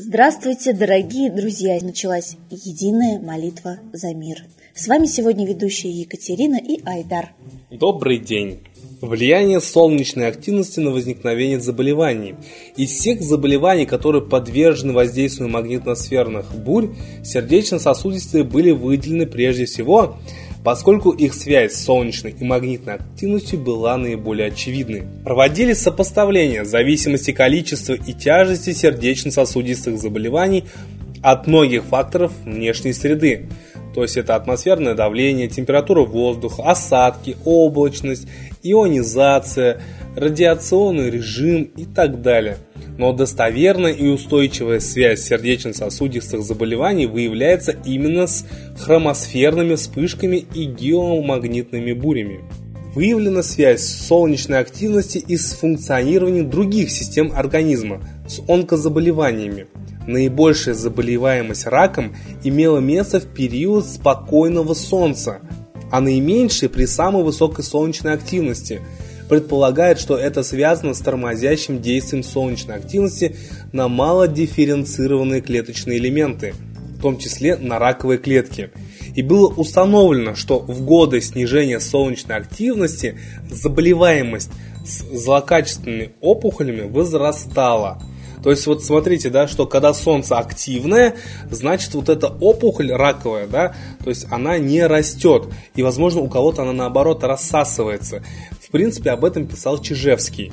Здравствуйте, дорогие друзья! Началась единая молитва за мир. С вами сегодня ведущие Екатерина и Айдар. Добрый день! Влияние солнечной активности на возникновение заболеваний. Из всех заболеваний, которые подвержены воздействию магнитосферных бурь, сердечно-сосудистые были выделены прежде всего поскольку их связь с солнечной и магнитной активностью была наиболее очевидной. Проводились сопоставления зависимости количества и тяжести сердечно-сосудистых заболеваний от многих факторов внешней среды. То есть это атмосферное давление, температура воздуха, осадки, облачность, ионизация, радиационный режим и так далее – но достоверная и устойчивая связь сердечно-сосудистых заболеваний выявляется именно с хромосферными вспышками и геомагнитными бурями. Выявлена связь солнечной активности и с функционированием других систем организма, с онкозаболеваниями. Наибольшая заболеваемость раком имела место в период спокойного солнца, а наименьшая при самой высокой солнечной активности – предполагает, что это связано с тормозящим действием солнечной активности на малодифференцированные клеточные элементы, в том числе на раковые клетки. И было установлено, что в годы снижения солнечной активности заболеваемость с злокачественными опухолями возрастала. То есть вот смотрите, да, что когда солнце активное, значит вот эта опухоль раковая, да, то есть она не растет. И возможно у кого-то она наоборот рассасывается. В принципе, об этом писал Чижевский.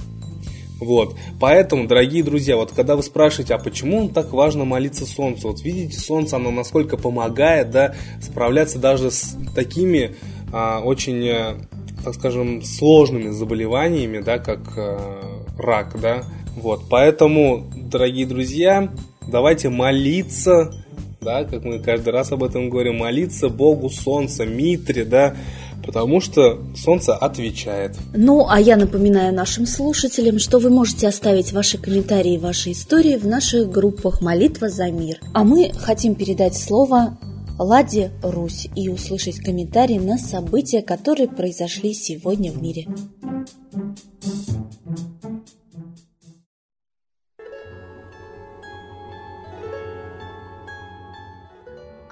Вот. Поэтому, дорогие друзья, вот когда вы спрашиваете, а почему так важно молиться Солнцу? Вот видите, Солнце, оно насколько помогает, да, справляться даже с такими а, очень, а, так скажем, сложными заболеваниями, да, как а, рак, да. Вот. Поэтому, дорогие друзья, давайте молиться, да, как мы каждый раз об этом говорим, молиться Богу Солнца, Митре, да, потому что Солнце отвечает. Ну, а я напоминаю нашим слушателям, что вы можете оставить ваши комментарии, ваши истории в наших группах «Молитва за мир». А мы хотим передать слово Ладе Русь и услышать комментарии на события, которые произошли сегодня в мире.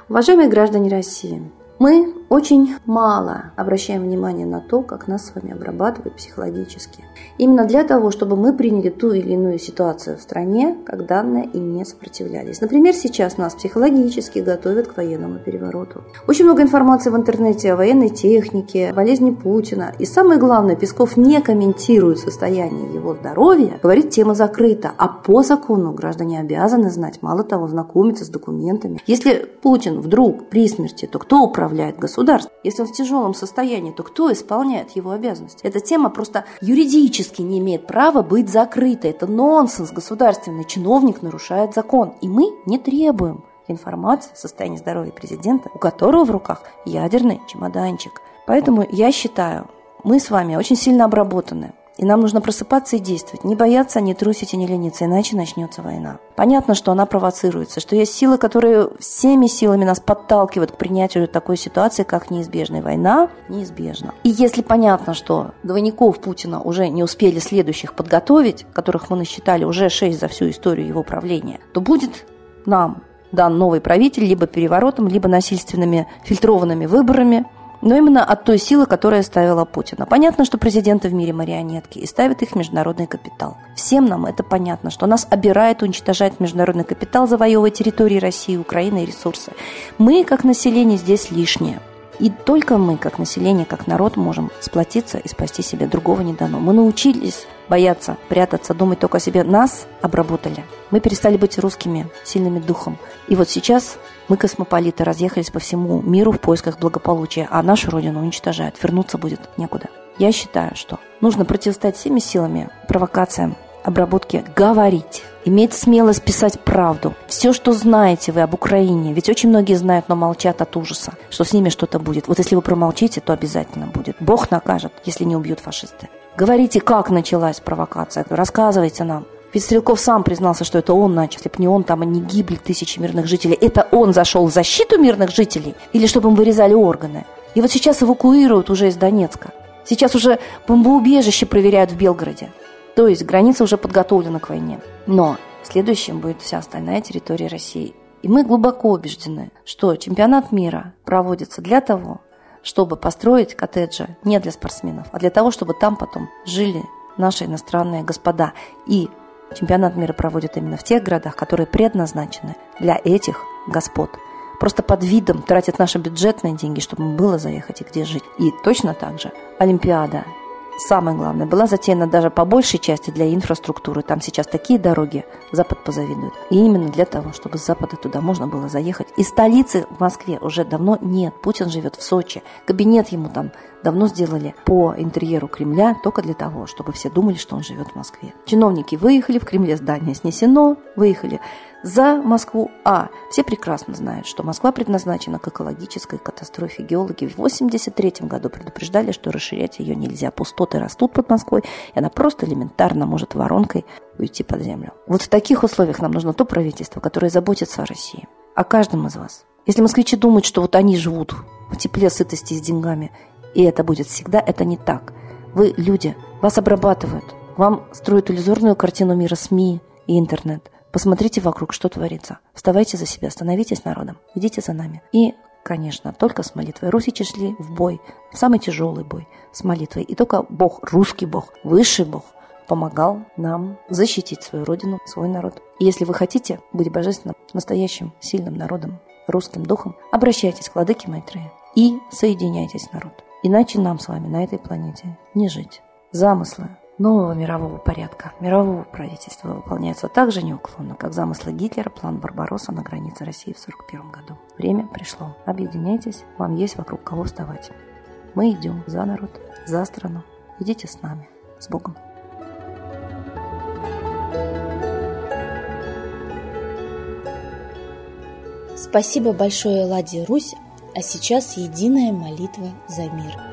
Уважаемые граждане России, мы очень мало обращаем внимание на то, как нас с вами обрабатывают психологически. Именно для того, чтобы мы приняли ту или иную ситуацию в стране, как данное и не сопротивлялись. Например, сейчас нас психологически готовят к военному перевороту. Очень много информации в интернете о военной технике, болезни Путина. И самое главное, Песков не комментирует состояние его здоровья, говорит, тема закрыта. А по закону граждане обязаны знать, мало того, знакомиться с документами. Если Путин вдруг при смерти, то кто управляет государством? Если он в тяжелом состоянии, то кто исполняет его обязанности? Эта тема просто юридически не имеет права быть закрытой. Это нонсенс. Государственный чиновник нарушает закон. И мы не требуем информации о состоянии здоровья президента, у которого в руках ядерный чемоданчик. Поэтому я считаю, мы с вами очень сильно обработаны. И нам нужно просыпаться и действовать, не бояться, не трусить и не лениться, иначе начнется война. Понятно, что она провоцируется, что есть силы, которые всеми силами нас подталкивают к принятию такой ситуации, как неизбежная война, неизбежна. И если понятно, что двойников Путина уже не успели следующих подготовить, которых мы насчитали уже шесть за всю историю его правления, то будет нам дан новый правитель либо переворотом, либо насильственными фильтрованными выборами – но именно от той силы, которая ставила Путина. Понятно, что президенты в мире марионетки и ставит их международный капитал. Всем нам это понятно, что нас обирает, уничтожает международный капитал, завоевывая территории России, Украины и ресурсы. Мы, как население, здесь лишние. И только мы, как население, как народ, можем сплотиться и спасти себя. Другого не дано. Мы научились бояться, прятаться, думать только о себе. Нас обработали. Мы перестали быть русскими, сильными духом. И вот сейчас мы, космополиты, разъехались по всему миру в поисках благополучия, а нашу родину уничтожают. Вернуться будет некуда. Я считаю, что нужно противостоять всеми силами провокациям, обработке говорить, иметь смелость писать правду. Все, что знаете вы об Украине, ведь очень многие знают, но молчат от ужаса, что с ними что-то будет. Вот если вы промолчите, то обязательно будет. Бог накажет, если не убьют фашисты. Говорите, как началась провокация, рассказывайте нам. Ведь Стрелков сам признался, что это он начал. Если бы не он, там и не гибли тысячи мирных жителей. Это он зашел в защиту мирных жителей? Или чтобы им вырезали органы? И вот сейчас эвакуируют уже из Донецка. Сейчас уже бомбоубежище проверяют в Белгороде. То есть граница уже подготовлена к войне. Но следующим будет вся остальная территория России. И мы глубоко убеждены, что чемпионат мира проводится для того, чтобы построить коттеджи не для спортсменов, а для того, чтобы там потом жили наши иностранные господа. И чемпионат мира проводят именно в тех городах, которые предназначены для этих господ. Просто под видом тратят наши бюджетные деньги, чтобы было заехать и где жить. И точно так же Олимпиада самое главное, была затеяна даже по большей части для инфраструктуры. Там сейчас такие дороги, Запад позавидует. И именно для того, чтобы с Запада туда можно было заехать. И столицы в Москве уже давно нет. Путин живет в Сочи. Кабинет ему там давно сделали по интерьеру Кремля только для того, чтобы все думали, что он живет в Москве. Чиновники выехали, в Кремле здание снесено, выехали за Москву. А все прекрасно знают, что Москва предназначена к экологической катастрофе. Геологи в 1983 году предупреждали, что расширять ее нельзя. Пустоты растут под Москвой, и она просто элементарно может воронкой уйти под землю. Вот в таких условиях нам нужно то правительство, которое заботится о России, о каждом из вас. Если москвичи думают, что вот они живут в тепле, сытости с деньгами, и это будет всегда, это не так. Вы люди, вас обрабатывают, вам строят иллюзорную картину мира СМИ и интернет. Посмотрите вокруг, что творится. Вставайте за себя, становитесь народом, идите за нами. И, конечно, только с молитвой. Русичи шли в бой, в самый тяжелый бой с молитвой. И только Бог, русский Бог, высший Бог, помогал нам защитить свою родину, свой народ. И если вы хотите быть божественным, настоящим, сильным народом, русским духом, обращайтесь к владыке Майтрея и соединяйтесь, народ. Иначе нам с вами на этой планете не жить. Замыслы нового мирового порядка, мирового правительства выполняются так же неуклонно, как замыслы Гитлера, план Барбаросса на границе России в 1941 году. Время пришло. Объединяйтесь, вам есть вокруг кого вставать. Мы идем за народ, за страну. Идите с нами. С Богом. Спасибо большое, Ладе Русь, а сейчас единая молитва за мир.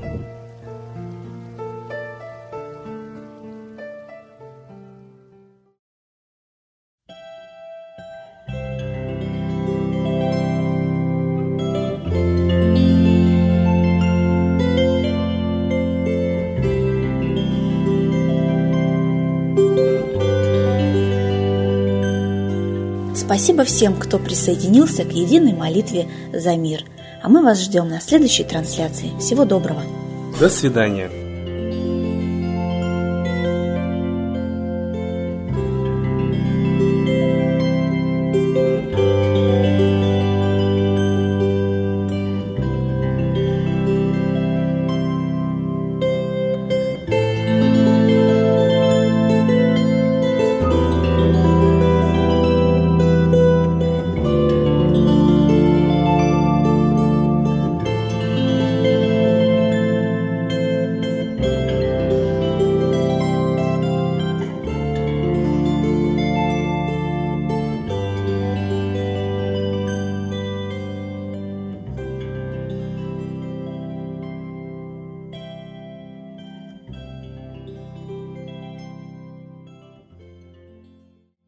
Спасибо всем, кто присоединился к единой молитве за мир. А мы вас ждем на следующей трансляции. Всего доброго. До свидания.